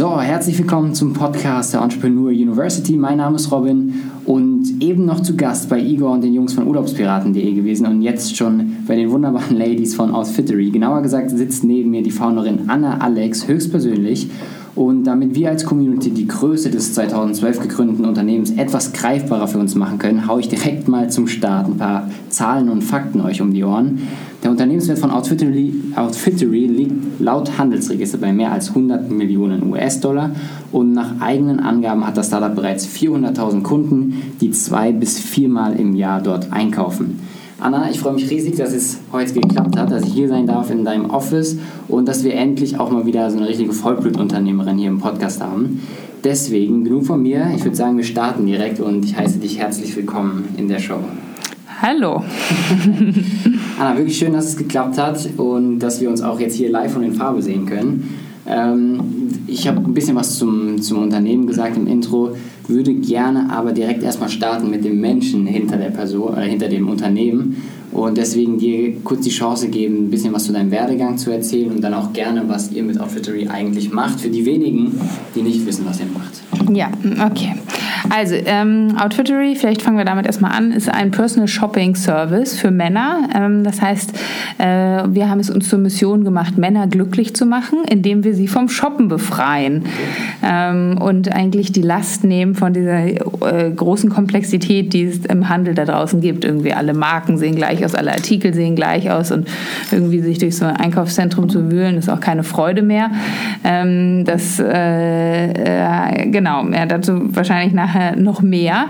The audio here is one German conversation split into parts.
So, herzlich willkommen zum Podcast der Entrepreneur University. Mein Name ist Robin und eben noch zu Gast bei Igor und den Jungs von Urlaubspiraten.de gewesen und jetzt schon bei den wunderbaren Ladies von Outfittery. Genauer gesagt sitzt neben mir die Founderin Anna Alex höchstpersönlich und damit wir als Community die Größe des 2012 gegründeten Unternehmens etwas greifbarer für uns machen können, haue ich direkt mal zum Start ein paar Zahlen und Fakten euch um die Ohren. Der Unternehmenswert von Outfittery, Outfittery liegt laut Handelsregister bei mehr als 100 Millionen US-Dollar und nach eigenen Angaben hat das Startup bereits 400.000 Kunden, die zwei bis viermal im Jahr dort einkaufen. Anna, ich freue mich riesig, dass es heute geklappt hat, dass ich hier sein darf in deinem Office und dass wir endlich auch mal wieder so eine richtige Vollblutunternehmerin hier im Podcast haben. Deswegen genug von mir. Ich würde sagen, wir starten direkt und ich heiße dich herzlich willkommen in der Show. Hallo. Anna, wirklich schön, dass es geklappt hat und dass wir uns auch jetzt hier live und in Farbe sehen können. Ähm, ich habe ein bisschen was zum, zum Unternehmen gesagt im Intro würde gerne aber direkt erstmal starten mit dem Menschen hinter der Person, äh, hinter dem Unternehmen und deswegen dir kurz die Chance geben, ein bisschen was zu deinem Werdegang zu erzählen und dann auch gerne, was ihr mit Outfittery eigentlich macht, für die wenigen, die nicht wissen, was ihr macht. Ja, okay. Also, ähm, Outfittery, vielleicht fangen wir damit erstmal an, ist ein Personal Shopping Service für Männer. Ähm, das heißt, äh, wir haben es uns zur Mission gemacht, Männer glücklich zu machen, indem wir sie vom Shoppen befreien ähm, und eigentlich die Last nehmen von dieser äh, großen Komplexität, die es im Handel da draußen gibt. Irgendwie alle Marken sehen gleich aus, alle Artikel sehen gleich aus und irgendwie sich durch so ein Einkaufszentrum zu wühlen, ist auch keine Freude mehr. Ähm, das, äh, äh genau, ja, dazu wahrscheinlich nachher nachher noch mehr.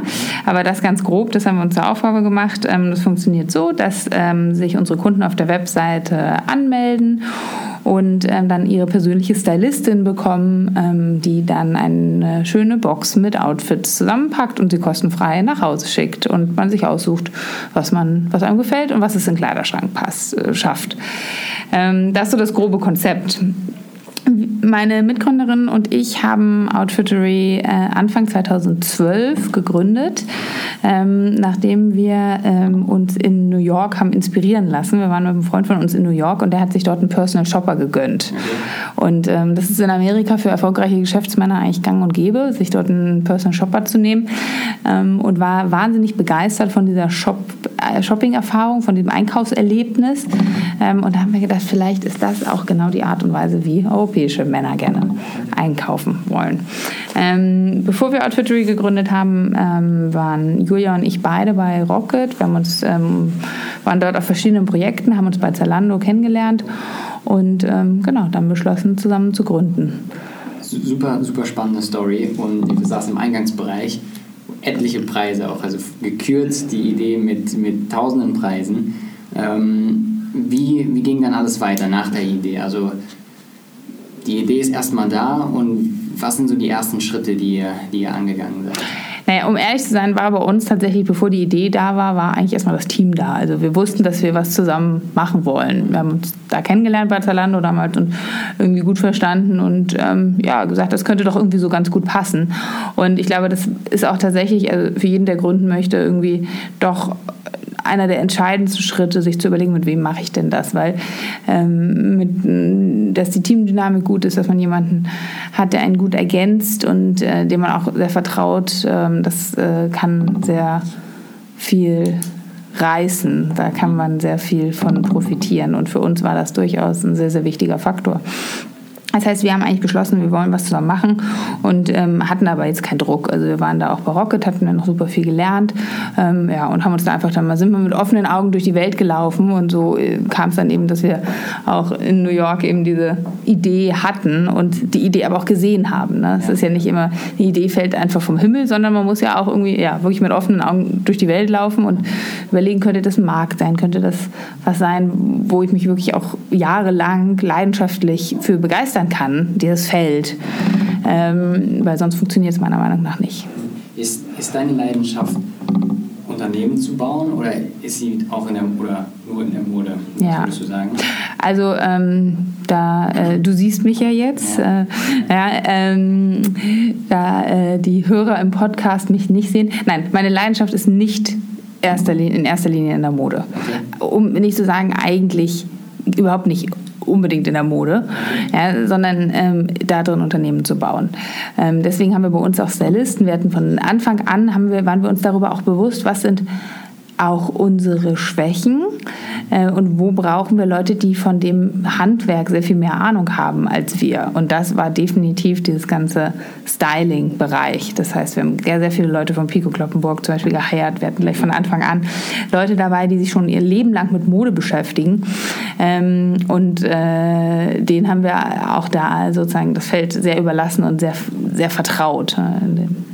Aber das ganz grob, das haben wir uns zur Aufgabe gemacht. Ähm, das funktioniert so, dass ähm, sich unsere Kunden auf der Webseite anmelden und ähm, dann ihre persönliche Stylistin bekommen, die dann eine schöne Box mit Outfits zusammenpackt und sie kostenfrei nach Hause schickt und man sich aussucht, was man, was einem gefällt und was es in den Kleiderschrank passt, äh, schafft. das ist so das grobe Konzept. Meine Mitgründerin und ich haben Outfittery äh, Anfang 2012 gegründet, ähm, nachdem wir ähm, uns in New York haben inspirieren lassen. Wir waren mit einem Freund von uns in New York und der hat sich dort einen Personal Shopper gegönnt. Und ähm, das ist in Amerika für erfolgreiche Geschäftsmänner eigentlich gang und gäbe, sich dort einen Personal Shopper zu nehmen ähm, und war wahnsinnig begeistert von dieser Shop, äh, Shopping-Erfahrung, von diesem Einkaufserlebnis. Ähm, und da haben wir gedacht, vielleicht ist das auch genau die Art und Weise, wie europäische Männer gerne einkaufen wollen. Ähm, bevor wir Outfittery gegründet haben, ähm, waren Julia und ich beide bei Rocket. Wir haben uns, ähm, waren dort auf verschiedenen Projekten, haben uns bei Zalando kennengelernt und ähm, genau, dann beschlossen, zusammen zu gründen. Super, super spannende Story und du saß im Eingangsbereich etliche Preise auch, also gekürzt die Idee mit, mit tausenden Preisen. Ähm, wie, wie ging dann alles weiter nach der Idee? Also die Idee ist erstmal da und was sind so die ersten Schritte, die ihr, die ihr angegangen seid? Naja, um ehrlich zu sein, war bei uns tatsächlich, bevor die Idee da war, war eigentlich erstmal das Team da. Also wir wussten, dass wir was zusammen machen wollen. Wir haben uns da kennengelernt bei Zalando damals und irgendwie gut verstanden und ähm, ja, gesagt, das könnte doch irgendwie so ganz gut passen. Und ich glaube, das ist auch tatsächlich also für jeden, der gründen möchte, irgendwie doch einer der entscheidendsten Schritte, sich zu überlegen, mit wem mache ich denn das, weil ähm, mit, dass die Teamdynamik gut ist, dass man jemanden hat, der einen gut ergänzt und äh, dem man auch sehr vertraut, ähm, das äh, kann sehr viel reißen. Da kann man sehr viel von profitieren. Und für uns war das durchaus ein sehr, sehr wichtiger Faktor. Das heißt, wir haben eigentlich beschlossen, wir wollen was zusammen machen und ähm, hatten aber jetzt keinen Druck. Also wir waren da auch bei Rocket, hatten wir noch super viel gelernt ähm, ja, und haben uns da einfach dann mal, sind wir mit offenen Augen durch die Welt gelaufen und so äh, kam es dann eben, dass wir auch in New York eben diese Idee hatten und die Idee aber auch gesehen haben. Ne? Es ja. ist ja nicht immer, die Idee fällt einfach vom Himmel, sondern man muss ja auch irgendwie ja, wirklich mit offenen Augen durch die Welt laufen und überlegen, könnte das ein Markt sein, könnte das was sein, wo ich mich wirklich auch jahrelang leidenschaftlich für begeistern begeistern kann, dieses Feld. ähm, weil sonst funktioniert es meiner Meinung nach nicht. Ist, ist deine Leidenschaft Unternehmen zu bauen oder ist sie auch in der oder nur in der Mode? Ja. würdest du sagen? Also ähm, da äh, du siehst mich ja jetzt, ja. Äh, ja ähm, da äh, die Hörer im Podcast mich nicht sehen. Nein, meine Leidenschaft ist nicht erster in erster Linie in der Mode. Okay. Um nicht zu sagen, eigentlich überhaupt nicht unbedingt in der Mode, ja, sondern ähm, da drin Unternehmen zu bauen. Ähm, deswegen haben wir bei uns auch Stylisten. Wir hatten von Anfang an, haben wir, waren wir uns darüber auch bewusst, was sind auch unsere Schwächen äh, und wo brauchen wir Leute, die von dem Handwerk sehr viel mehr Ahnung haben als wir. Und das war definitiv dieses ganze Styling-Bereich. Das heißt, wir haben sehr, sehr viele Leute von Pico Kloppenburg zum Beispiel geheiert. Wir hatten gleich von Anfang an Leute dabei, die sich schon ihr Leben lang mit Mode beschäftigen. Ähm, und äh, denen haben wir auch da sozusagen das Feld sehr überlassen und sehr, sehr vertraut. Äh,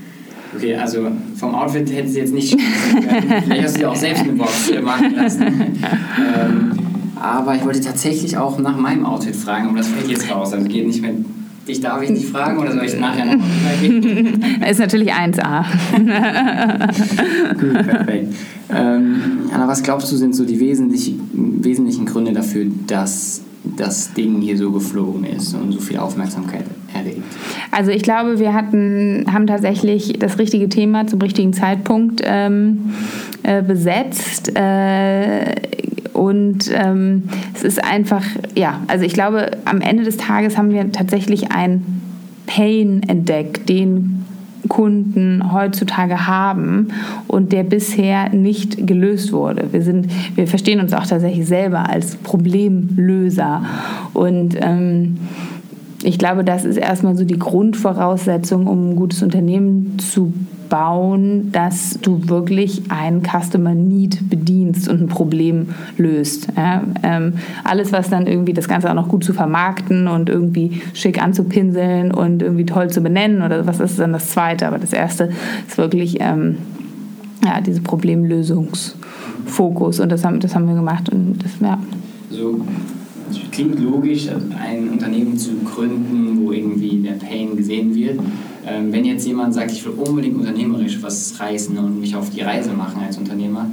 Okay, also vom Outfit hätte sie jetzt nicht Vielleicht hast du dir auch selbst eine Box machen lassen. ähm, aber ich wollte tatsächlich auch nach meinem Outfit fragen, aber das fällt jetzt raus. Also geht nicht mehr. Dich darf ich nicht fragen oder soll ich nachher noch geben? Ist natürlich 1A. Gut, perfekt. Ähm, Anna, was glaubst du sind so die wesentlichen Gründe dafür, dass das Ding hier so geflogen ist und so viel Aufmerksamkeit erregt? Also ich glaube, wir hatten, haben tatsächlich das richtige Thema zum richtigen Zeitpunkt ähm, äh, besetzt. Äh, und ähm, es ist einfach, ja, also ich glaube, am Ende des Tages haben wir tatsächlich ein Pain entdeckt, den Kunden heutzutage haben und der bisher nicht gelöst wurde. Wir, sind, wir verstehen uns auch tatsächlich selber als Problemlöser und ähm, ich glaube, das ist erstmal so die Grundvoraussetzung, um ein gutes Unternehmen zu bauen, dass du wirklich einen Customer Need bedienst und ein Problem löst. Ja, ähm, alles, was dann irgendwie das Ganze auch noch gut zu vermarkten und irgendwie schick anzupinseln und irgendwie toll zu benennen oder was ist dann das Zweite. Aber das Erste ist wirklich ähm, ja, diese Problemlösungsfokus und das haben, das haben wir gemacht. Und das, ja. So klingt logisch, ein Unternehmen zu gründen, wo irgendwie der Pain gesehen wird. Ähm, wenn jetzt jemand sagt, ich will unbedingt unternehmerisch was reißen und mich auf die Reise machen als Unternehmer,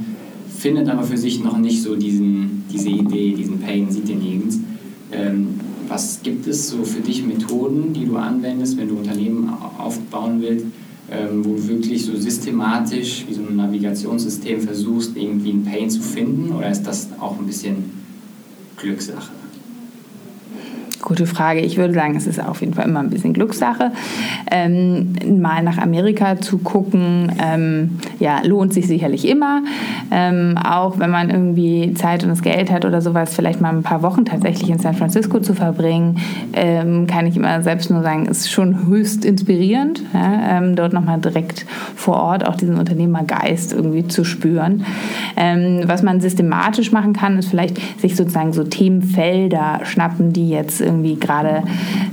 findet aber für sich noch nicht so diesen, diese Idee, diesen Pain, sieht den nirgends. Ähm, was gibt es so für dich Methoden, die du anwendest, wenn du Unternehmen aufbauen willst, ähm, wo du wirklich so systematisch wie so ein Navigationssystem versuchst, irgendwie einen Pain zu finden? Oder ist das auch ein bisschen Glückssache? Gute Frage. Ich würde sagen, es ist auf jeden Fall immer ein bisschen Glückssache. Ähm, mal nach Amerika zu gucken, ähm, ja, lohnt sich sicherlich immer. Ähm, auch wenn man irgendwie Zeit und das Geld hat oder sowas, vielleicht mal ein paar Wochen tatsächlich in San Francisco zu verbringen, ähm, kann ich immer selbst nur sagen, ist schon höchst inspirierend, ja, ähm, dort nochmal direkt vor Ort auch diesen Unternehmergeist irgendwie zu spüren. Ähm, was man systematisch machen kann, ist vielleicht sich sozusagen so Themenfelder schnappen, die jetzt irgendwie irgendwie gerade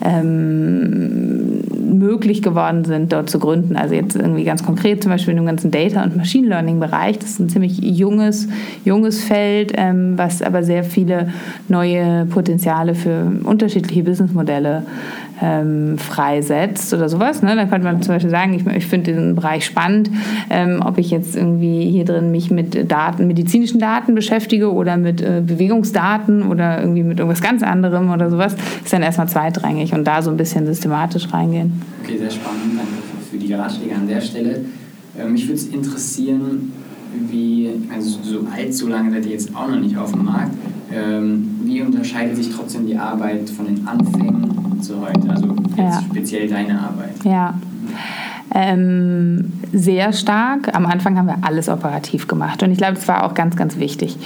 ähm, möglich geworden sind, dort zu gründen. Also jetzt irgendwie ganz konkret zum Beispiel in dem ganzen Data- und Machine Learning-Bereich. Das ist ein ziemlich junges, junges Feld, ähm, was aber sehr viele neue Potenziale für unterschiedliche Businessmodelle ähm, freisetzt oder sowas. Ne? Dann könnte man zum Beispiel sagen, ich, ich finde diesen Bereich spannend, ähm, ob ich jetzt irgendwie hier drin mich mit Daten, medizinischen Daten beschäftige oder mit äh, Bewegungsdaten oder irgendwie mit irgendwas ganz anderem oder sowas, ist dann erstmal zweitrangig und da so ein bisschen systematisch reingehen. Okay, sehr spannend. Danke für die Ratschläge an der Stelle. Ähm, mich würde es interessieren, wie, also so allzu lange seid ihr jetzt auch noch nicht auf dem Markt, ähm, wie unterscheidet sich trotzdem die Arbeit von den Anfängen zu heute? Also ja. speziell deine Arbeit. Ja. Ähm, sehr stark. Am Anfang haben wir alles operativ gemacht. Und ich glaube, es war auch ganz, ganz wichtig,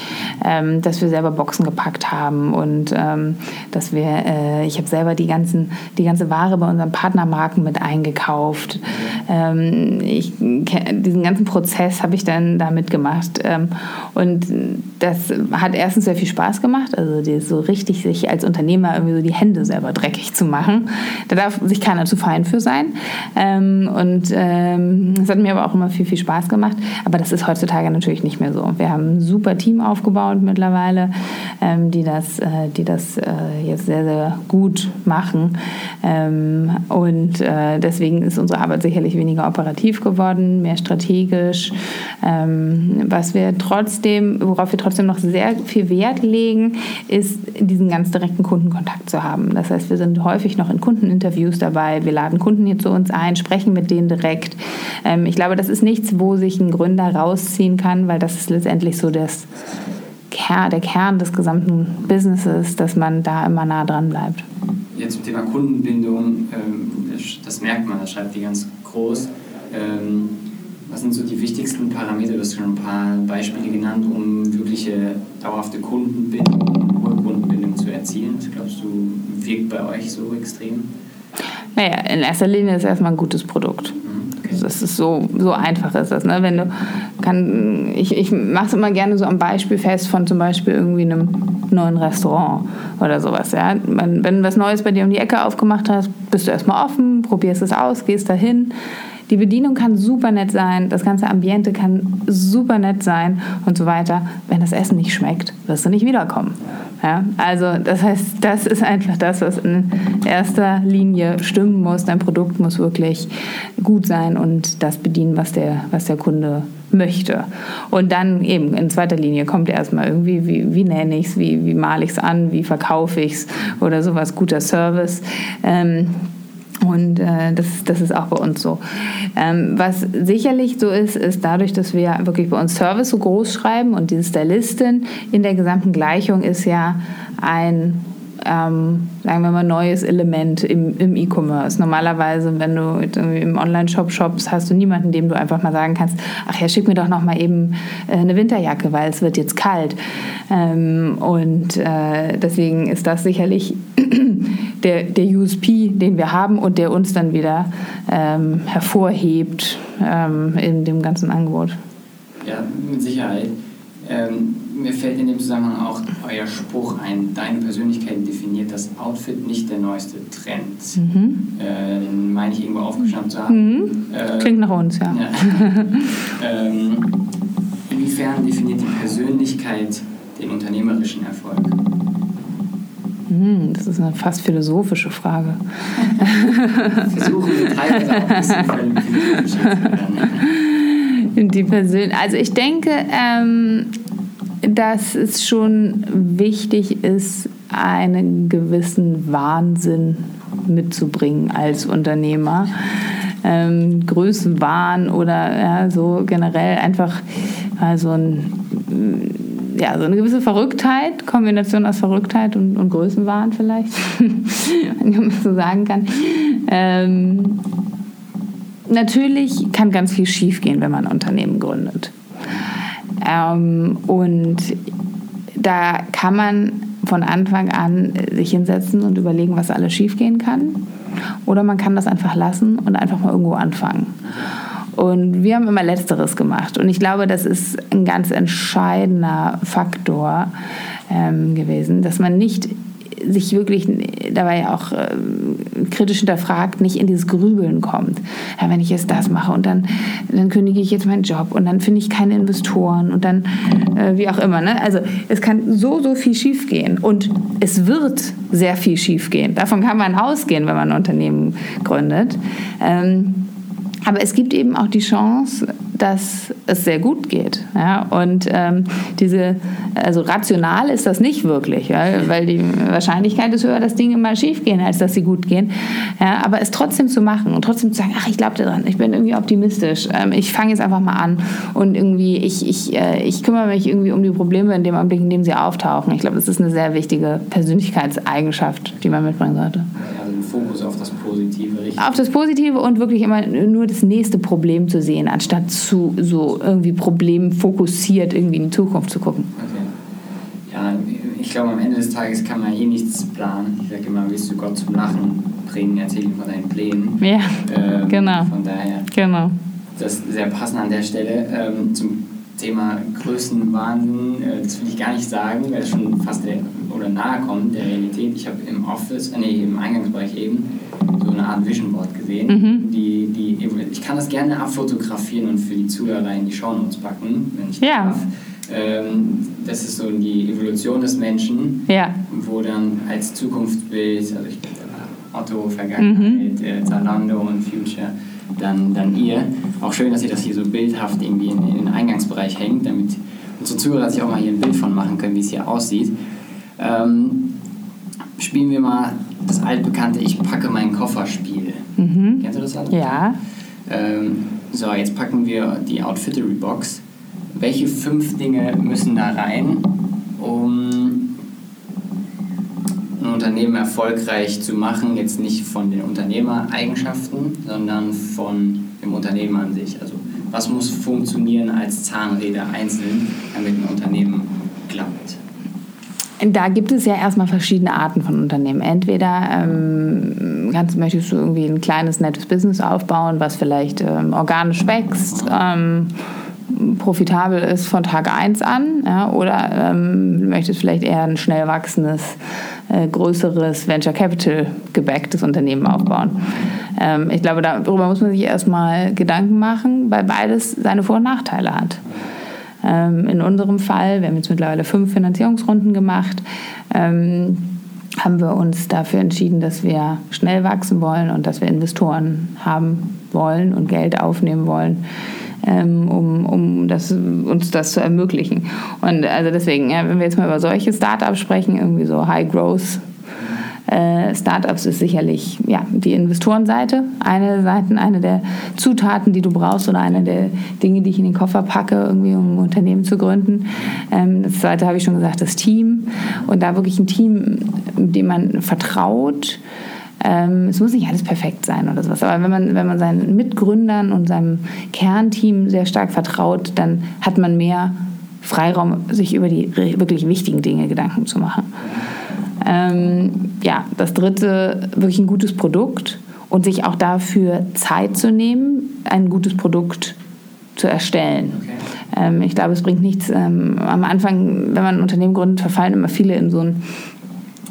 ähm, dass wir selber Boxen gepackt haben und ähm, dass wir, äh, ich habe selber die, ganzen, die ganze Ware bei unseren Partnermarken mit eingekauft. Ähm, ich, diesen ganzen Prozess habe ich dann da mitgemacht. Ähm, und das hat erstens sehr viel Spaß gemacht, also so richtig sich als Unternehmer irgendwie so die Hände selber dreckig zu machen. Da darf sich keiner zu fein für sein. Ähm, und ähm, es hat mir aber auch immer viel, viel Spaß gemacht. Aber das ist heutzutage natürlich nicht mehr so. Wir haben ein super Team aufgebaut mittlerweile, ähm, die das, äh, die das äh, jetzt sehr, sehr gut machen. Ähm, und äh, deswegen ist unsere Arbeit sicherlich weniger operativ geworden, mehr strategisch. Ähm, was wir trotzdem, worauf wir trotzdem noch sehr viel Wert legen, ist diesen ganz direkten Kundenkontakt zu haben. Das heißt, wir sind häufig noch in Kundeninterviews dabei. Wir laden Kunden hier zu uns ein, sprechen mit denen direkt. Ähm, ich glaube, das ist nichts, wo sich ein Gründer rausziehen kann, weil das ist letztendlich so das, der Kern des gesamten Businesses, dass man da immer nah dran bleibt. Jetzt zum Thema Kundenbindung, ähm, das merkt man, das schreibt die ganz groß. Ähm, was sind so die wichtigsten Parameter? Du hast schon ein paar Beispiele genannt, um wirkliche dauerhafte Kundenbindung, hohe Kundenbindung zu erzielen. Was glaubst du, wirkt bei euch so extrem? Naja, in erster Linie ist erstmal ein gutes Produkt. Okay. Das ist so, so einfach ist das. Ne? Wenn du kann, ich, ich mache es immer gerne so am Beispiel fest von zum Beispiel irgendwie einem neuen Restaurant oder sowas. Ja? Wenn, wenn du was Neues bei dir um die Ecke aufgemacht hast, bist du erstmal offen, probierst es aus, gehst dahin die Bedienung kann super nett sein, das ganze Ambiente kann super nett sein und so weiter. Wenn das Essen nicht schmeckt, wirst du nicht wiederkommen. Ja? Also das heißt, das ist einfach das, was in erster Linie stimmen muss. Dein Produkt muss wirklich gut sein und das bedienen, was der, was der Kunde möchte. Und dann eben in zweiter Linie kommt erstmal irgendwie, wie, wie nenne ich es, wie, wie male ich es an, wie verkaufe ich es oder sowas, guter Service. Ähm, und äh, das, das ist auch bei uns so. Ähm, was sicherlich so ist, ist dadurch, dass wir wirklich bei uns Service so groß schreiben und diese Stylistin in der gesamten Gleichung ist ja ein ähm, sagen wir mal, neues Element im, im E-Commerce. Normalerweise, wenn du im Online-Shop shoppst, hast du niemanden, dem du einfach mal sagen kannst, ach ja, schick mir doch noch mal eben äh, eine Winterjacke, weil es wird jetzt kalt. Ähm, und äh, deswegen ist das sicherlich der, der USP, den wir haben und der uns dann wieder ähm, hervorhebt ähm, in dem ganzen Angebot. Ja, mit Sicherheit. Ähm, mir fällt in dem Zusammenhang auch euer Spruch ein, deine Persönlichkeit definiert das Outfit, nicht der neueste Trend. Mhm. Äh, den meine ich irgendwo aufgeschnappt zu haben. Mhm. Äh, Klingt nach uns, ja. ja. ähm, inwiefern definiert die Persönlichkeit den unternehmerischen Erfolg? Hm, das ist eine fast philosophische Frage. Versuchen wir teilweise auch ein bisschen philosophisch zu werden. Die Persön also ich denke, ähm, dass es schon wichtig ist, einen gewissen Wahnsinn mitzubringen als Unternehmer. Ähm, Größenwahn oder ja, so generell einfach also ein, ja, so eine gewisse Verrücktheit, Kombination aus Verrücktheit und, und Größenwahn vielleicht, wenn man so sagen kann. Ähm, natürlich kann ganz viel schiefgehen, wenn man ein Unternehmen gründet. Ähm, und da kann man von Anfang an sich hinsetzen und überlegen, was alles schiefgehen kann. Oder man kann das einfach lassen und einfach mal irgendwo anfangen. Und wir haben immer Letzteres gemacht. Und ich glaube, das ist ein ganz entscheidender Faktor ähm, gewesen, dass man nicht sich wirklich dabei auch äh, kritisch hinterfragt, nicht in dieses Grübeln kommt. Ja, wenn ich jetzt das mache und dann, dann kündige ich jetzt meinen Job und dann finde ich keine Investoren und dann äh, wie auch immer. Ne? Also es kann so, so viel schiefgehen und es wird sehr viel schiefgehen. Davon kann man ausgehen, wenn man ein Unternehmen gründet. Ähm, aber es gibt eben auch die Chance, dass es sehr gut geht. Ja? Und ähm, diese, also rational ist das nicht wirklich, ja? weil die Wahrscheinlichkeit ist höher, dass Dinge mal schief gehen, als dass sie gut gehen. Ja? Aber es trotzdem zu machen und trotzdem zu sagen, ach, ich glaube daran, ich bin irgendwie optimistisch, ähm, ich fange jetzt einfach mal an und irgendwie, ich, ich, äh, ich kümmere mich irgendwie um die Probleme in dem Augenblick, in dem sie auftauchen. Ich glaube, das ist eine sehr wichtige Persönlichkeitseigenschaft, die man mitbringen sollte. Also den Fokus auf das Positive richten. Auf das Positive und wirklich immer nur das nächste Problem zu sehen, anstatt zu so irgendwie problemfokussiert irgendwie in die Zukunft zu gucken. Okay. Ja, ich glaube, am Ende des Tages kann man eh nichts planen. Ich sage immer, willst du Gott zum Lachen bringen, erzähl ihm von deinen Plänen. Ja, ähm, genau. Von daher. Genau. Das ist sehr passend an der Stelle. Ähm, zum Thema Größenwahnsinn, äh, das will ich gar nicht sagen, weil es schon fast der, oder nahe kommt der Realität. Ich habe im Office, äh, nee, im Eingangsbereich eben, so eine Art Vision Board gesehen. Mhm. Die, die, ich kann das gerne abfotografieren und für die Zuhörer in die Shownotes packen, wenn ich Ja. darf. Ähm, das ist so die Evolution des Menschen, Ja. wo dann als Zukunftsbild, also ich Otto, Vergangenheit, äh, Zalando und Future, dann, dann ihr. Auch schön, dass ihr das hier so bildhaft irgendwie in, in den Eingangsbereich hängt, damit unsere Zuhörer sich auch mal hier ein Bild von machen können, wie es hier aussieht. Ähm, spielen wir mal das altbekannte Ich packe meinen Koffer-Spiel. Kennst du das alle? Ja. Ähm, so, jetzt packen wir die Outfittery-Box. Welche fünf Dinge müssen da rein, um Unternehmen erfolgreich zu machen? Jetzt nicht von den Unternehmereigenschaften, sondern von dem Unternehmen an sich. Also, was muss funktionieren als Zahnräder einzeln, damit ein Unternehmen klappt? Da gibt es ja erstmal verschiedene Arten von Unternehmen. Entweder ähm, kannst, möchtest du irgendwie ein kleines, nettes Business aufbauen, was vielleicht ähm, organisch wächst, ähm, profitabel ist von Tag 1 an, ja, oder ähm, möchtest vielleicht eher ein schnell wachsendes, äh, größeres Venture Capital gebacktes Unternehmen aufbauen. Ähm, ich glaube, darüber muss man sich erstmal Gedanken machen, weil beides seine Vor- und Nachteile hat. Ähm, in unserem Fall, wir haben jetzt mittlerweile fünf Finanzierungsrunden gemacht, ähm, haben wir uns dafür entschieden, dass wir schnell wachsen wollen und dass wir Investoren haben wollen und Geld aufnehmen wollen, ähm, um, um das, uns das zu ermöglichen. Und also deswegen, ja, wenn wir jetzt mal über solche Startups sprechen, irgendwie so High Growth äh, Startups ist sicherlich ja, die Investorenseite, eine der Seiten, eine der Zutaten, die du brauchst oder eine der Dinge, die ich in den Koffer packe, irgendwie um ein Unternehmen zu gründen. Ähm, das zweite habe ich schon gesagt, das Team und da wirklich ein Team, dem man vertraut. Ähm, es muss nicht alles perfekt sein oder sowas, aber wenn man, wenn man seinen Mitgründern und seinem Kernteam sehr stark vertraut, dann hat man mehr Freiraum, sich über die wirklich wichtigen Dinge Gedanken zu machen. Ähm, ja, das dritte, wirklich ein gutes Produkt und sich auch dafür Zeit zu nehmen, ein gutes Produkt zu erstellen. Okay. Ähm, ich glaube, es bringt nichts. Ähm, am Anfang, wenn man ein Unternehmen gründet, verfallen immer viele in so ein,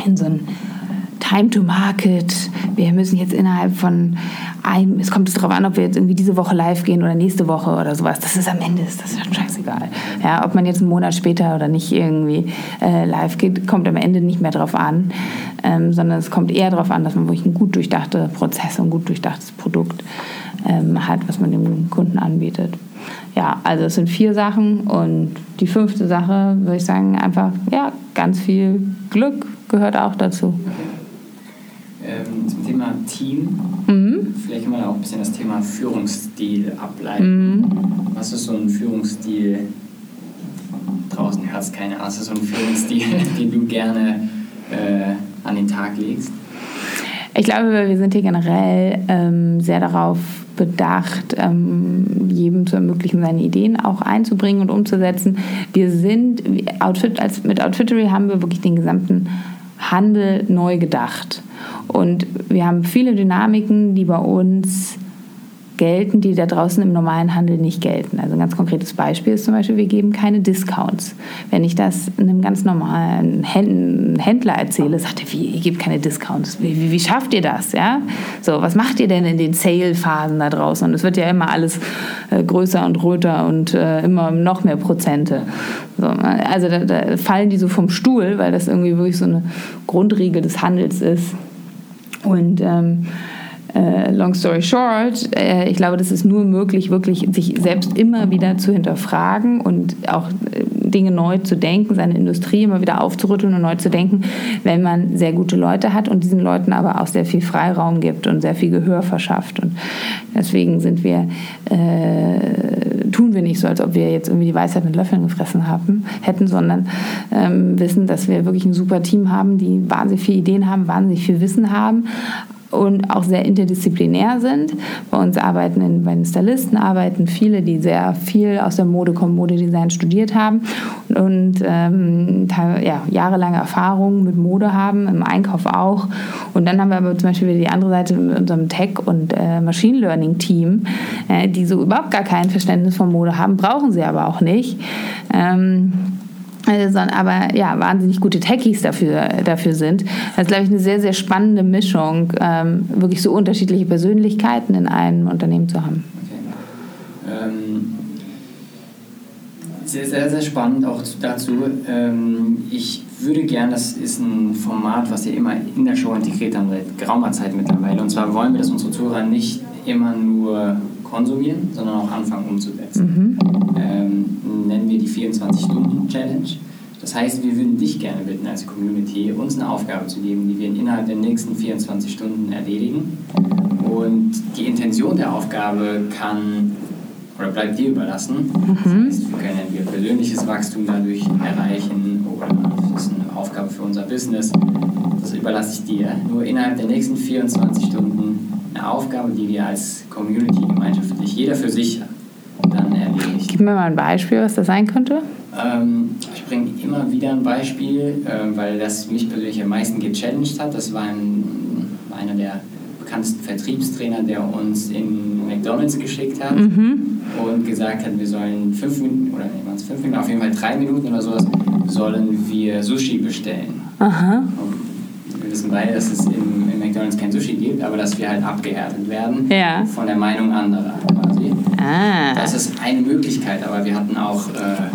in so ein Time to Market. Wir müssen jetzt innerhalb von einem, es kommt es darauf an, ob wir jetzt irgendwie diese Woche live gehen oder nächste Woche oder sowas. Das ist am Ende, das ist scheißegal. Ja, ob man jetzt einen Monat später oder nicht irgendwie äh, live geht, kommt am Ende nicht mehr drauf an, ähm, sondern es kommt eher darauf an, dass man wirklich ein gut durchdachte Prozess und ein gut durchdachtes Produkt ähm, hat, was man dem Kunden anbietet. Ja, also es sind vier Sachen und die fünfte Sache würde ich sagen einfach, ja, ganz viel Glück gehört auch dazu. Thema Team, Mhm. vielleicht können wir da auch ein bisschen das Thema Führungsstil ableiten. Mhm. Was ist so ein Führungsstil? Draußen hast keine Ahnung, was ist so ein Führungsstil, den du gerne äh, an den Tag legst? Ich glaube, wir sind hier generell ähm, sehr darauf bedacht, ähm, jedem zu ermöglichen, seine Ideen auch einzubringen und umzusetzen. Wir sind, Outfit, als, mit Outfittery haben wir wirklich den gesamten Handel neu gedacht. Und wir haben viele Dynamiken, die bei uns gelten, die da draußen im normalen Handel nicht gelten. Also ein ganz konkretes Beispiel ist zum Beispiel, wir geben keine Discounts. Wenn ich das einem ganz normalen Händler erzähle, sagt er, wie, ihr gebt keine Discounts. Wie, wie, wie schafft ihr das? Ja? So, was macht ihr denn in den Sale-Phasen da draußen? Und es wird ja immer alles äh, größer und röter und äh, immer noch mehr Prozente. So, also da, da fallen die so vom Stuhl, weil das irgendwie wirklich so eine Grundregel des Handels ist. Und ähm, äh, long story short, äh, ich glaube, das ist nur möglich, wirklich sich selbst immer wieder zu hinterfragen und auch äh, Dinge neu zu denken, seine Industrie immer wieder aufzurütteln und neu zu denken, wenn man sehr gute Leute hat und diesen Leuten aber auch sehr viel Freiraum gibt und sehr viel Gehör verschafft. Und deswegen sind wir, äh, tun wir nicht so, als ob wir jetzt irgendwie die Weisheit mit Löffeln gefressen haben, hätten, sondern ähm, wissen, dass wir wirklich ein super Team haben, die wahnsinnig viele Ideen haben, wahnsinnig viel Wissen haben, und auch sehr interdisziplinär sind. Bei uns arbeiten in, bei den Stylisten arbeiten viele, die sehr viel aus der Mode kommen, Modedesign studiert haben und ähm, ja, jahrelange Erfahrung mit Mode haben, im Einkauf auch. Und dann haben wir aber zum Beispiel wieder die andere Seite mit unserem Tech- und äh, Machine Learning-Team, äh, die so überhaupt gar kein Verständnis von Mode haben, brauchen sie aber auch nicht. Ähm, aber ja, wahnsinnig gute Techies dafür, dafür sind. Das ist, glaube ich, eine sehr, sehr spannende Mischung, ähm, wirklich so unterschiedliche Persönlichkeiten in einem Unternehmen zu haben. Okay. Ähm, sehr, sehr, sehr spannend auch dazu. Ähm, ich würde gerne, das ist ein Format, was wir immer in der Show integriert haben, seit geraumer Zeit mittlerweile. Und zwar wollen wir, dass unsere Zuhörer nicht immer nur konsumieren, sondern auch anfangen umzusetzen. Mhm. Ähm, nennen wir die 24-Stunden-Challenge. Das heißt, wir würden dich gerne bitten, als Community uns eine Aufgabe zu geben, die wir innerhalb der nächsten 24 Stunden erledigen. Und die Intention der Aufgabe kann oder bleibt dir überlassen. Mhm. Das heißt, wir können entweder persönliches Wachstum dadurch erreichen oder das ist eine Aufgabe für unser Business. Das überlasse ich dir. Nur innerhalb der nächsten 24 Stunden eine Aufgabe, die wir als Community gemeinschaftlich, jeder für sich dann erledigt. Gib mir mal ein Beispiel, was das sein könnte. Ähm, ich bringe immer wieder ein Beispiel, äh, weil das mich persönlich am meisten gechallenged hat. Das war ein, einer der bekanntesten Vertriebstrainer, der uns in McDonalds geschickt hat mhm. und gesagt hat, wir sollen fünf Minuten, oder es fünf Minuten, auf jeden Fall drei Minuten oder sowas, sollen wir Sushi bestellen. Aha. Und wir wissen beide, dass es in, McDonalds kein Sushi gibt, aber dass wir halt abgehärtet werden ja. von der Meinung anderer quasi. Ah. Das ist eine Möglichkeit, aber wir hatten auch äh,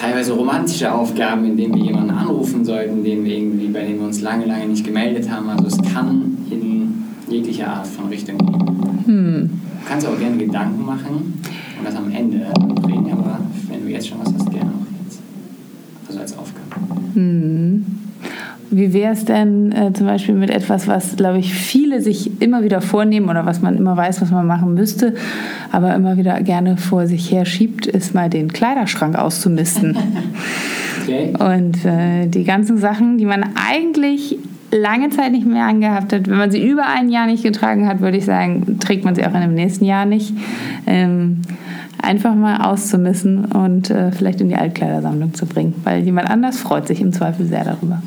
teilweise romantische Aufgaben, in denen wir jemanden anrufen sollten, den wir irgendwie, bei denen wir uns lange, lange nicht gemeldet haben. Also es kann in jeglicher Art von Richtung gehen. Hm. Du kannst auch gerne Gedanken machen und das am Ende bringen, aber wenn du jetzt schon was hast, gerne auch jetzt. Also als Aufgabe. Hm. Wie wäre es denn äh, zum Beispiel mit etwas, was, glaube ich, viele sich immer wieder vornehmen oder was man immer weiß, was man machen müsste, aber immer wieder gerne vor sich her schiebt, ist mal den Kleiderschrank auszumisten. Okay. Und äh, die ganzen Sachen, die man eigentlich lange Zeit nicht mehr angehabt hat, wenn man sie über ein Jahr nicht getragen hat, würde ich sagen, trägt man sie auch in dem nächsten Jahr nicht. Ähm, einfach mal auszumissen und äh, vielleicht in die Altkleidersammlung zu bringen, weil jemand anders freut sich im Zweifel sehr darüber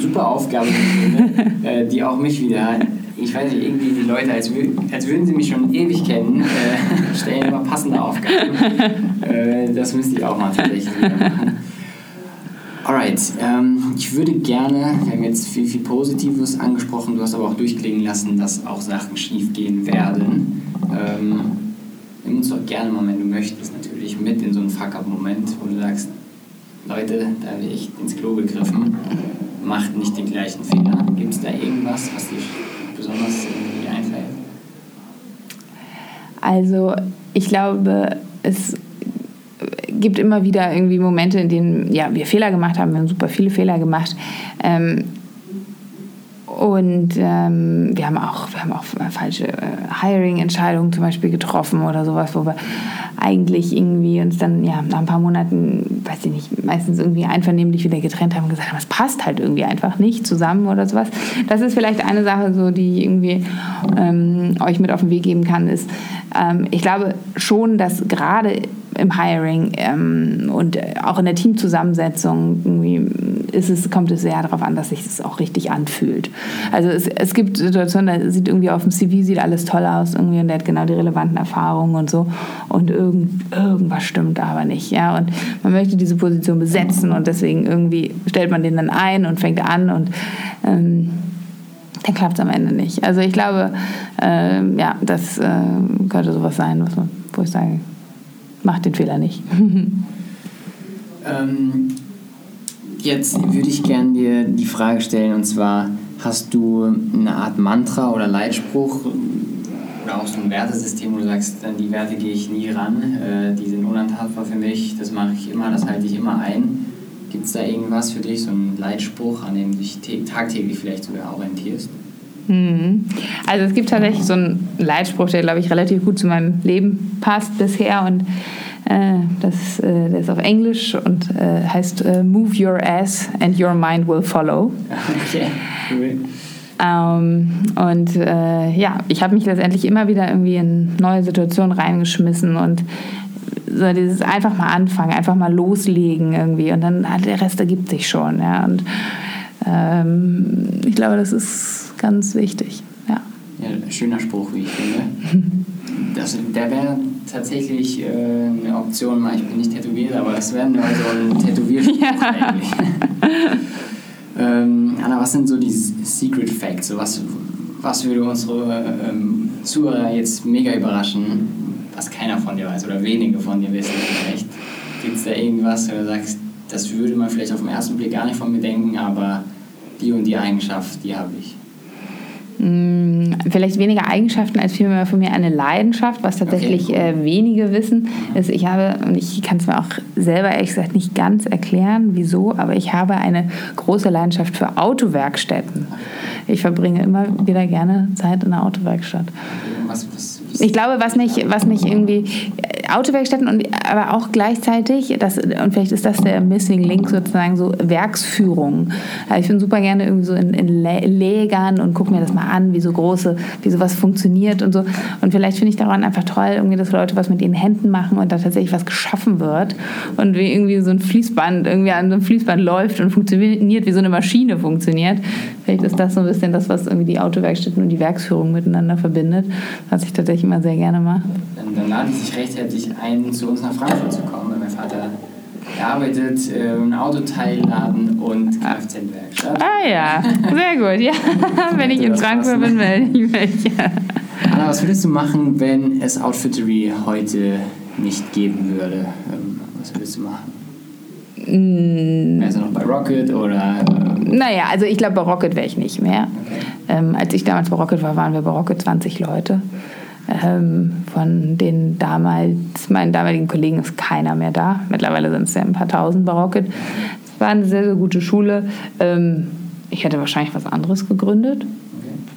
super Aufgabe, äh, die auch mich wieder, ich weiß nicht, irgendwie die Leute, als, als würden sie mich schon ewig kennen, äh, stellen immer passende Aufgaben. Äh, das müsste ich auch mal tatsächlich wieder machen. Alright, ähm, ich würde gerne, wir haben jetzt viel, viel Positives angesprochen, du hast aber auch durchklingen lassen, dass auch Sachen schief gehen werden. Ähm, nimm uns doch gerne mal, wenn du möchtest, natürlich mit in so einen Fuck-Up-Moment, wo du sagst, Leute, da habe ich echt ins Klo gegriffen, macht nicht den gleichen Fehler. Gibt es da irgendwas, was dir besonders irgendwie einfällt? Also ich glaube, es gibt immer wieder irgendwie Momente, in denen ja, wir Fehler gemacht haben. Wir haben super viele Fehler gemacht. Ähm, und ähm, wir haben auch, wir haben auch falsche äh, Hiring-Entscheidungen zum Beispiel getroffen oder sowas, wo wir eigentlich irgendwie uns dann ja nach ein paar Monaten, weiß ich nicht, meistens irgendwie einvernehmlich wieder getrennt haben und gesagt haben, es passt halt irgendwie einfach nicht zusammen oder sowas. Das ist vielleicht eine Sache, so die ich irgendwie ähm, euch mit auf den Weg geben kann, ist, ähm, ich glaube schon, dass gerade im Hiring ähm, und auch in der Teamzusammensetzung irgendwie ist es, kommt es sehr darauf an, dass sich das auch richtig anfühlt. Also es, es gibt Situationen, da sieht irgendwie auf dem CV sieht alles toll aus irgendwie und der hat genau die relevanten Erfahrungen und so und irgend, irgendwas stimmt aber nicht. Ja? Und man möchte diese Position besetzen und deswegen irgendwie stellt man den dann ein und fängt an und ähm, dann klappt es am Ende nicht. Also ich glaube, ähm, ja, das äh, könnte sowas sein, was man, wo ich sage, macht den Fehler nicht. ähm, jetzt würde ich gerne dir die Frage stellen, und zwar, hast du eine Art Mantra oder Leitspruch oder auch so ein Wertesystem, wo du sagst, an die Werte gehe ich nie ran, äh, die sind unantastbar für mich, das mache ich immer, das halte ich immer ein. Gibt es da irgendwas für dich, so einen Leitspruch, an dem du dich tagtäglich vielleicht sogar orientierst? Mhm. Also es gibt tatsächlich so einen Leitspruch, der, glaube ich, relativ gut zu meinem Leben passt bisher und äh, das, äh, der ist auf Englisch und äh, heißt äh, Move your ass and your mind will follow. Okay. Ähm, und äh, ja, ich habe mich letztendlich immer wieder irgendwie in neue Situationen reingeschmissen und so dieses einfach mal anfangen, einfach mal loslegen irgendwie und dann der Rest ergibt sich schon. Ja. Und ähm, ich glaube, das ist ganz wichtig. Ja. ja schöner Spruch, wie ich finde. Das, der wäre tatsächlich äh, eine Option, ich bin nicht tätowiert, aber das wäre so ein Tätowierspruch ja. eigentlich. ähm, Anna, was sind so die Secret Facts? So was, was würde unsere ähm, Zuhörer jetzt mega überraschen, was keiner von dir weiß oder wenige von dir wissen vielleicht? Gibt es da irgendwas, wo du sagst, das würde man vielleicht auf den ersten Blick gar nicht von mir denken, aber die und die Eigenschaft, die habe ich? Hm, vielleicht weniger Eigenschaften als vielmehr von mir eine Leidenschaft, was tatsächlich okay. äh, wenige wissen. Ist, ich habe, und ich kann es mir auch selber ehrlich gesagt nicht ganz erklären, wieso, aber ich habe eine große Leidenschaft für Autowerkstätten. Ich verbringe immer wieder gerne Zeit in der Autowerkstatt. Was, was ich glaube, was nicht, was nicht irgendwie Autowerkstätten und aber auch gleichzeitig, das, und vielleicht ist das der Missing Link sozusagen, so Werksführung. Also ich bin super gerne irgendwie so in, in Lägern und gucke mir das mal an, wie so große, wie sowas funktioniert und so. Und vielleicht finde ich daran einfach toll, irgendwie, dass Leute was mit ihren Händen machen und da tatsächlich was geschaffen wird und wie irgendwie so ein Fließband irgendwie an so einem Fließband läuft und funktioniert, wie so eine Maschine funktioniert. Vielleicht ist das so ein bisschen das, was irgendwie die Autowerkstätten und die Werksführung miteinander verbindet, was ich tatsächlich immer sehr gerne mache. Dann, dann lade ich dich rechtzeitig ein, zu uns nach Frankfurt zu kommen, weil mein Vater arbeitet äh, im Autoteilladen und Kfz-Werkstatt. Ah ja, sehr gut. Ja. wenn ich in Frankfurt bin, melde ich mich. Anna, was würdest du machen, wenn es Outfittery heute nicht geben würde? Ähm, was würdest du machen? Mm. Wärst du noch bei Rocket oder? Naja, also ich glaube, bei Rocket wäre ich nicht mehr. Okay. Ähm, als ich damals bei Rocket war, waren wir bei Rocket 20 Leute. Ähm, von den damals, meinen damaligen Kollegen ist keiner mehr da. Mittlerweile sind es ja ein paar tausend bei Rocket. Es war eine sehr, sehr gute Schule. Ähm, ich hätte wahrscheinlich was anderes gegründet.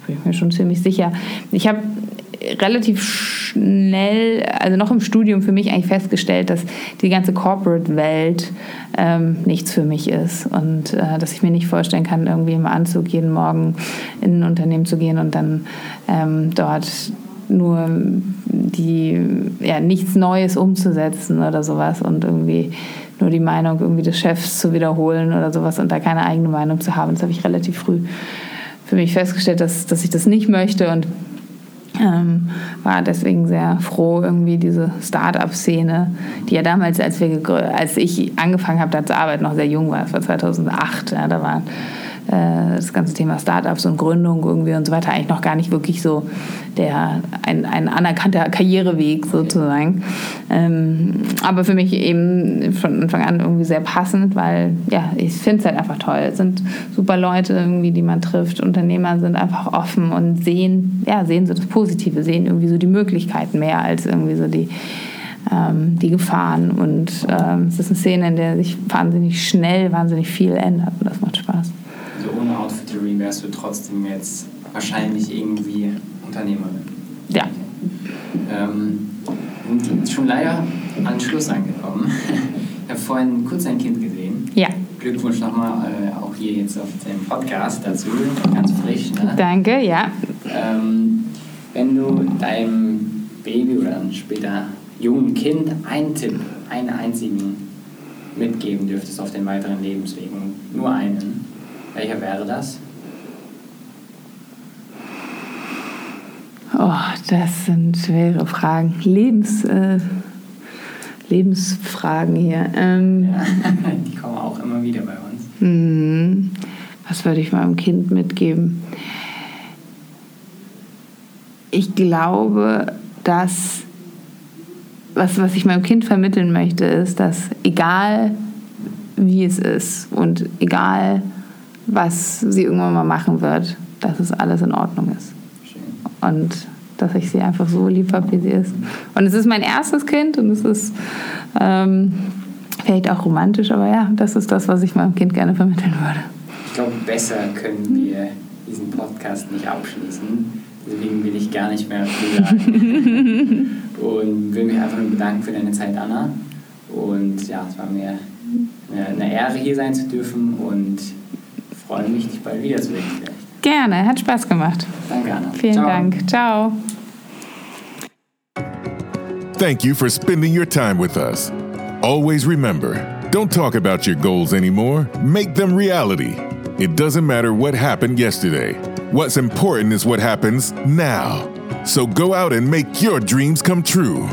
Bin ich mir schon ziemlich sicher. Ich habe relativ schnell, also noch im Studium für mich eigentlich festgestellt, dass die ganze Corporate-Welt ähm, nichts für mich ist und äh, dass ich mir nicht vorstellen kann, irgendwie im Anzug jeden Morgen in ein Unternehmen zu gehen und dann ähm, dort nur die, ja, nichts Neues umzusetzen oder sowas und irgendwie nur die Meinung irgendwie des Chefs zu wiederholen oder sowas und da keine eigene Meinung zu haben. Das habe ich relativ früh für mich festgestellt, dass, dass ich das nicht möchte und ähm, war deswegen sehr froh, irgendwie diese Start-up-Szene, die ja damals, als, wir als ich angefangen habe, da zu arbeiten, noch sehr jung war, das war 2008, ja, da waren äh, das ganze Thema Startups und Gründung irgendwie und so weiter eigentlich noch gar nicht wirklich so der ein, ein anerkannter Karriereweg sozusagen. Ähm, aber für mich eben von Anfang an irgendwie sehr passend, weil ja, ich finde es halt einfach toll. Es sind super Leute irgendwie, die man trifft. Unternehmer sind einfach offen und sehen, ja, sehen so das Positive, sehen irgendwie so die Möglichkeiten mehr als irgendwie so die ähm, die Gefahren. Und ähm, es ist eine Szene, in der sich wahnsinnig schnell, wahnsinnig viel ändert und das macht Spaß Outfittery wärst du trotzdem jetzt wahrscheinlich irgendwie Unternehmerin. Ja. Ähm, und schon leider an Schluss angekommen. ich habe vorhin kurz ein Kind gesehen. Ja. Glückwunsch nochmal äh, auch hier jetzt auf dem Podcast dazu, ganz frisch. Ne? Danke, ja. Ähm, wenn du deinem Baby oder dann später jungen Kind einen Tipp, einen einzigen mitgeben dürftest auf den weiteren Lebenswegen, nur einen, welcher wäre das? Oh, das sind schwere Fragen. Lebens, äh, Lebensfragen hier. Ähm, ja, die kommen auch immer wieder bei uns. Mh, was würde ich meinem Kind mitgeben? Ich glaube, dass was, was ich meinem Kind vermitteln möchte, ist, dass egal wie es ist und egal was sie irgendwann mal machen wird, dass es alles in Ordnung ist. Und dass ich sie einfach so lieb habe, wie sie ist. Und es ist mein erstes Kind und es ist ähm, vielleicht auch romantisch, aber ja, das ist das, was ich meinem Kind gerne vermitteln würde. Ich glaube, besser können wir diesen Podcast nicht abschließen. Deswegen will ich gar nicht mehr viel sagen. und will mich einfach nur bedanken für deine Zeit, Anna. Und ja, es war mir eine Ehre, hier sein zu dürfen. Und freue mich, dich bald wiederzusehen. Gerne, hat Spaß gemacht. Danke, Anna. Vielen Ciao. Dank. Ciao. Thank you for spending your time with us. Always remember don't talk about your goals anymore, make them reality. It doesn't matter what happened yesterday. What's important is what happens now. So go out and make your dreams come true.